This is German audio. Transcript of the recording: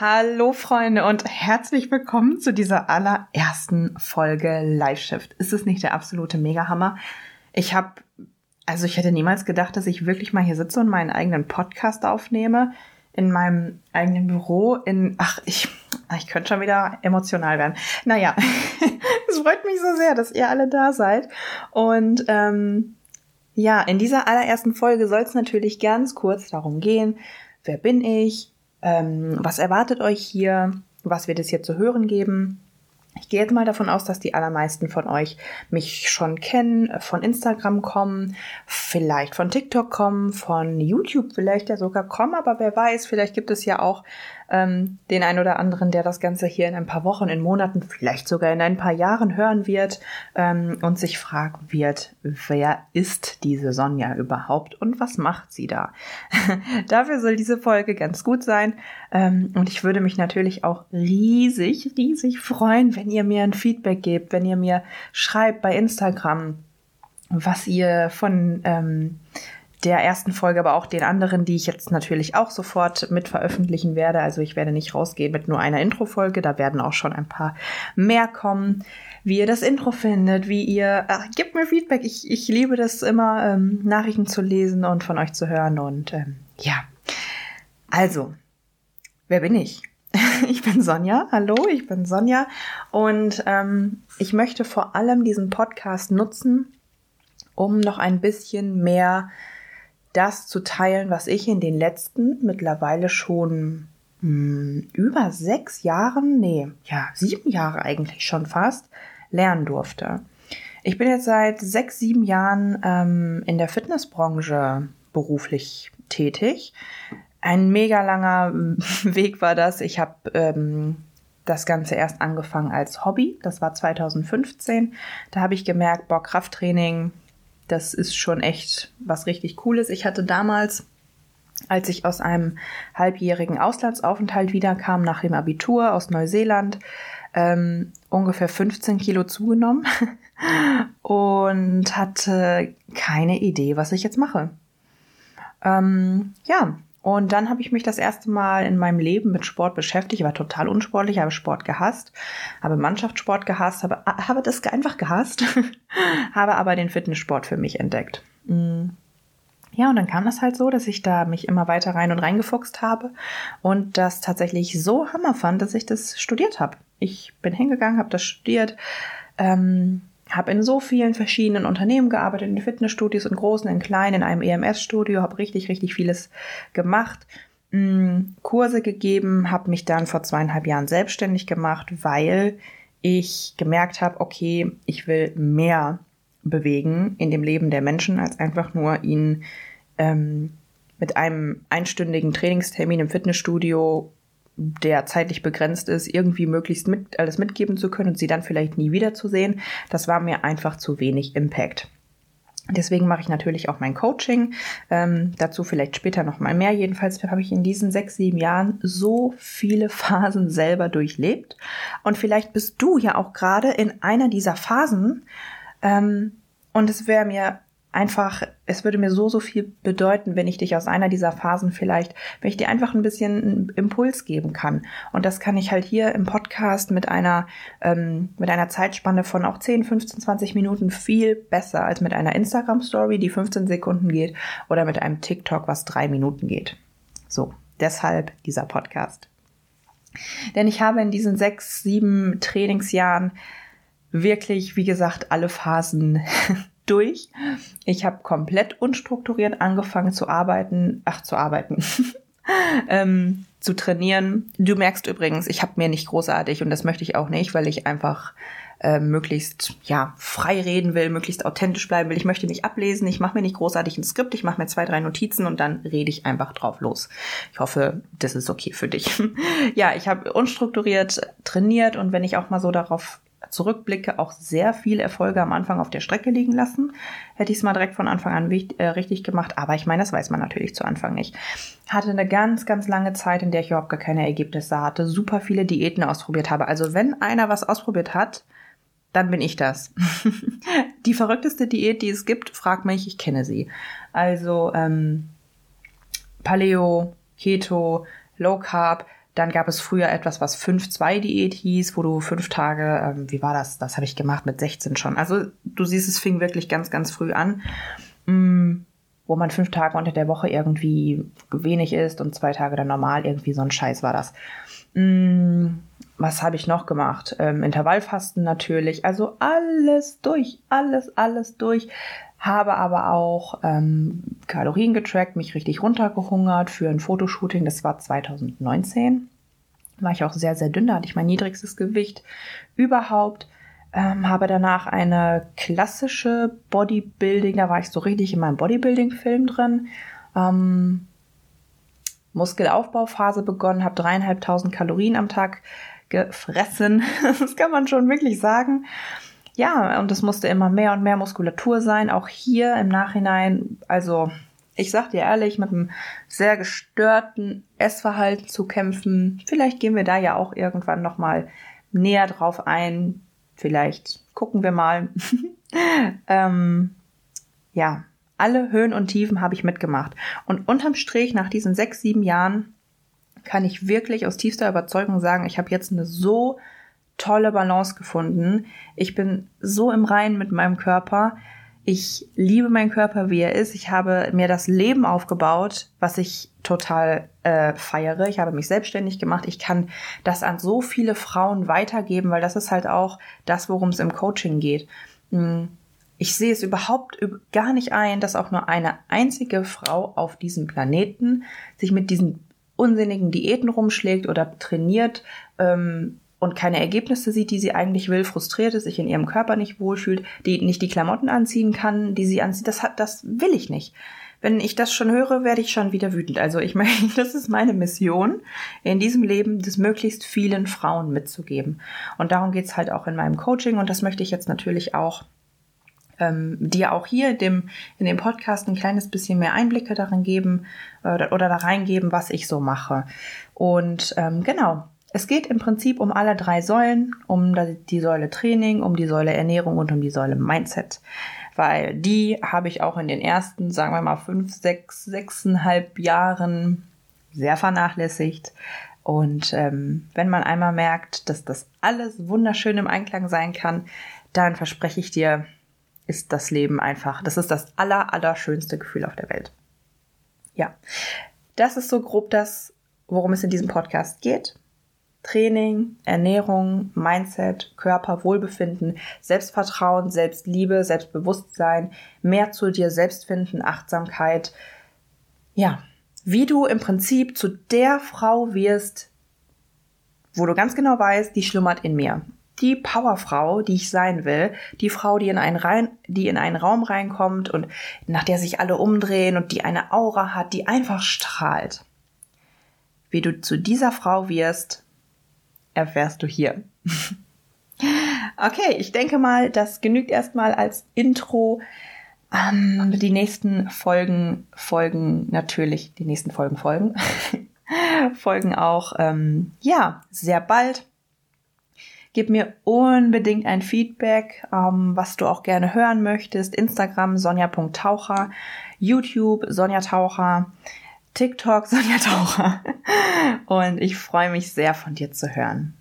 Hallo Freunde und herzlich willkommen zu dieser allerersten Folge Live Shift. Ist es nicht der absolute Megahammer? Ich habe, also ich hätte niemals gedacht, dass ich wirklich mal hier sitze und meinen eigenen Podcast aufnehme in meinem eigenen Büro in, ach, ich, ich könnte schon wieder emotional werden. Naja, es freut mich so sehr, dass ihr alle da seid. Und ähm, ja, in dieser allerersten Folge soll es natürlich ganz kurz darum gehen, wer bin ich, ähm, was erwartet euch hier? Was wird es hier zu hören geben? Ich gehe jetzt mal davon aus, dass die allermeisten von euch mich schon kennen, von Instagram kommen, vielleicht von TikTok kommen, von YouTube vielleicht ja sogar kommen, aber wer weiß, vielleicht gibt es ja auch ähm, den ein oder anderen, der das Ganze hier in ein paar Wochen, in Monaten, vielleicht sogar in ein paar Jahren hören wird ähm, und sich fragen wird, wer ist diese Sonja überhaupt und was macht sie da? Dafür soll diese Folge ganz gut sein ähm, und ich würde mich natürlich auch riesig, riesig freuen, wenn ihr mir ein Feedback gebt, wenn ihr mir schreibt bei Instagram, was ihr von ähm, der ersten Folge, aber auch den anderen, die ich jetzt natürlich auch sofort mit veröffentlichen werde. Also ich werde nicht rausgehen mit nur einer Intro-Folge, da werden auch schon ein paar mehr kommen. Wie ihr das Intro findet, wie ihr, ach, gebt mir Feedback. Ich, ich liebe das immer, ähm, Nachrichten zu lesen und von euch zu hören. Und ähm, ja, also, wer bin ich? Ich bin Sonja. Hallo, ich bin Sonja. Und ähm, ich möchte vor allem diesen Podcast nutzen, um noch ein bisschen mehr das zu teilen, was ich in den letzten mittlerweile schon mh, hm, über sechs Jahren, nee, ja, sieben Jahre eigentlich schon fast, lernen durfte. Ich bin jetzt seit sechs, sieben Jahren ähm, in der Fitnessbranche beruflich tätig. Ein mega langer Weg war das. Ich habe ähm, das Ganze erst angefangen als Hobby. Das war 2015. Da habe ich gemerkt, boah, Krafttraining, das ist schon echt was richtig Cooles. Ich hatte damals, als ich aus einem halbjährigen Auslandsaufenthalt wiederkam nach dem Abitur aus Neuseeland, ähm, ungefähr 15 Kilo zugenommen und hatte keine Idee, was ich jetzt mache. Ähm, ja, und dann habe ich mich das erste Mal in meinem Leben mit Sport beschäftigt. Ich war total unsportlich, habe Sport gehasst, habe Mannschaftssport gehasst, habe, habe das einfach gehasst, habe aber den Fitnesssport für mich entdeckt. Mm. Ja, und dann kam das halt so, dass ich da mich immer weiter rein und reingefuchst habe und das tatsächlich so hammer fand, dass ich das studiert habe. Ich bin hingegangen, habe das studiert, ähm, habe in so vielen verschiedenen Unternehmen gearbeitet, in Fitnessstudios, in großen, in kleinen, in einem EMS-Studio, habe richtig, richtig vieles gemacht, mm, Kurse gegeben, habe mich dann vor zweieinhalb Jahren selbstständig gemacht, weil ich gemerkt habe, okay, ich will mehr bewegen in dem Leben der Menschen, als einfach nur ihnen ähm, mit einem einstündigen Trainingstermin im Fitnessstudio der zeitlich begrenzt ist, irgendwie möglichst mit, alles mitgeben zu können und sie dann vielleicht nie wiederzusehen. Das war mir einfach zu wenig Impact. Deswegen mache ich natürlich auch mein Coaching. Ähm, dazu vielleicht später noch mal mehr. Jedenfalls habe ich in diesen sechs, sieben Jahren so viele Phasen selber durchlebt. Und vielleicht bist du ja auch gerade in einer dieser Phasen. Ähm, und es wäre mir einfach, es würde mir so, so viel bedeuten, wenn ich dich aus einer dieser Phasen vielleicht, wenn ich dir einfach ein bisschen einen Impuls geben kann. Und das kann ich halt hier im Podcast mit einer, ähm, mit einer Zeitspanne von auch 10, 15, 20 Minuten viel besser als mit einer Instagram-Story, die 15 Sekunden geht, oder mit einem TikTok, was drei Minuten geht. So, deshalb dieser Podcast. Denn ich habe in diesen sechs, sieben Trainingsjahren wirklich, wie gesagt, alle Phasen durch. Ich habe komplett unstrukturiert angefangen zu arbeiten, ach zu arbeiten, ähm, zu trainieren. Du merkst übrigens, ich habe mir nicht großartig und das möchte ich auch nicht, weil ich einfach äh, möglichst ja frei reden will, möglichst authentisch bleiben will. Ich möchte nicht ablesen, ich mache mir nicht großartig ein Skript, ich mache mir zwei, drei Notizen und dann rede ich einfach drauf los. Ich hoffe, das ist okay für dich. ja, ich habe unstrukturiert trainiert und wenn ich auch mal so darauf zurückblicke, auch sehr viele Erfolge am Anfang auf der Strecke liegen lassen. Hätte ich es mal direkt von Anfang an wichtig, äh, richtig gemacht, aber ich meine, das weiß man natürlich zu Anfang nicht. Hatte eine ganz, ganz lange Zeit, in der ich überhaupt gar keine Ergebnisse hatte, super viele Diäten ausprobiert habe. Also wenn einer was ausprobiert hat, dann bin ich das. die verrückteste Diät, die es gibt, frag mich, ich kenne sie. Also ähm, Paleo, Keto, Low Carb, dann gab es früher etwas, was 5-2-Diät hieß, wo du fünf Tage, ähm, wie war das? Das habe ich gemacht mit 16 schon. Also du siehst, es fing wirklich ganz, ganz früh an, mh, mm, wo man fünf Tage unter der Woche irgendwie wenig isst und zwei Tage dann normal. Irgendwie so ein Scheiß war das. Mh, mm, was habe ich noch gemacht? Ähm, Intervallfasten natürlich. Also alles durch, alles, alles durch. Habe aber auch ähm, Kalorien getrackt, mich richtig runtergehungert für ein Fotoshooting. Das war 2019. War ich auch sehr, sehr dünn. Da hatte ich mein niedrigstes Gewicht überhaupt. Ähm, habe danach eine klassische Bodybuilding, da war ich so richtig in meinem Bodybuilding-Film drin. Ähm, Muskelaufbauphase begonnen, habe dreieinhalbtausend Kalorien am Tag gefressen. das kann man schon wirklich sagen. Ja, und es musste immer mehr und mehr Muskulatur sein. Auch hier im Nachhinein, also ich sag dir ehrlich, mit einem sehr gestörten Essverhalten zu kämpfen. Vielleicht gehen wir da ja auch irgendwann nochmal näher drauf ein. Vielleicht gucken wir mal. ähm, ja, alle Höhen und Tiefen habe ich mitgemacht. Und unterm Strich, nach diesen sechs, sieben Jahren, kann ich wirklich aus tiefster Überzeugung sagen, ich habe jetzt eine so tolle Balance gefunden. Ich bin so im Reinen mit meinem Körper. Ich liebe meinen Körper, wie er ist. Ich habe mir das Leben aufgebaut, was ich total äh, feiere. Ich habe mich selbstständig gemacht. Ich kann das an so viele Frauen weitergeben, weil das ist halt auch das, worum es im Coaching geht. Hm, ich sehe es überhaupt gar nicht ein, dass auch nur eine einzige Frau auf diesem Planeten sich mit diesen unsinnigen Diäten rumschlägt oder trainiert ähm, und keine Ergebnisse sieht, die sie eigentlich will, frustriert ist, sich in ihrem Körper nicht wohlfühlt, die nicht die Klamotten anziehen kann, die sie anzieht, das hat, das will ich nicht. Wenn ich das schon höre, werde ich schon wieder wütend. Also ich meine, das ist meine Mission, in diesem Leben das möglichst vielen Frauen mitzugeben. Und darum geht's halt auch in meinem Coaching und das möchte ich jetzt natürlich auch ähm, dir auch hier in dem, in dem Podcast ein kleines bisschen mehr Einblicke darin geben äh, oder da reingeben, was ich so mache. Und ähm, genau, es geht im Prinzip um alle drei Säulen, um die Säule Training, um die Säule Ernährung und um die Säule Mindset. Weil die habe ich auch in den ersten, sagen wir mal, fünf, sechs, sechseinhalb Jahren sehr vernachlässigt. Und ähm, wenn man einmal merkt, dass das alles wunderschön im Einklang sein kann, dann verspreche ich dir, ist das Leben einfach, das ist das aller, allerschönste Gefühl auf der Welt. Ja, das ist so grob das, worum es in diesem Podcast geht. Training, Ernährung, Mindset, Körper, Wohlbefinden, Selbstvertrauen, Selbstliebe, Selbstbewusstsein, mehr zu dir selbst finden, Achtsamkeit. Ja, wie du im Prinzip zu der Frau wirst, wo du ganz genau weißt, die schlummert in mir die Powerfrau, die ich sein will, die Frau, die in einen rein, die in einen Raum reinkommt und nach der sich alle umdrehen und die eine Aura hat, die einfach strahlt. Wie du zu dieser Frau wirst, erfährst du hier. okay, ich denke mal, das genügt erstmal als Intro. Ähm, die nächsten Folgen folgen natürlich, die nächsten Folgen folgen. folgen auch, ähm, ja, sehr bald. Gib mir unbedingt ein Feedback, ähm, was du auch gerne hören möchtest. Instagram sonja.taucher, YouTube Sonja Taucher, TikTok Sonja Taucher. Und ich freue mich sehr von dir zu hören.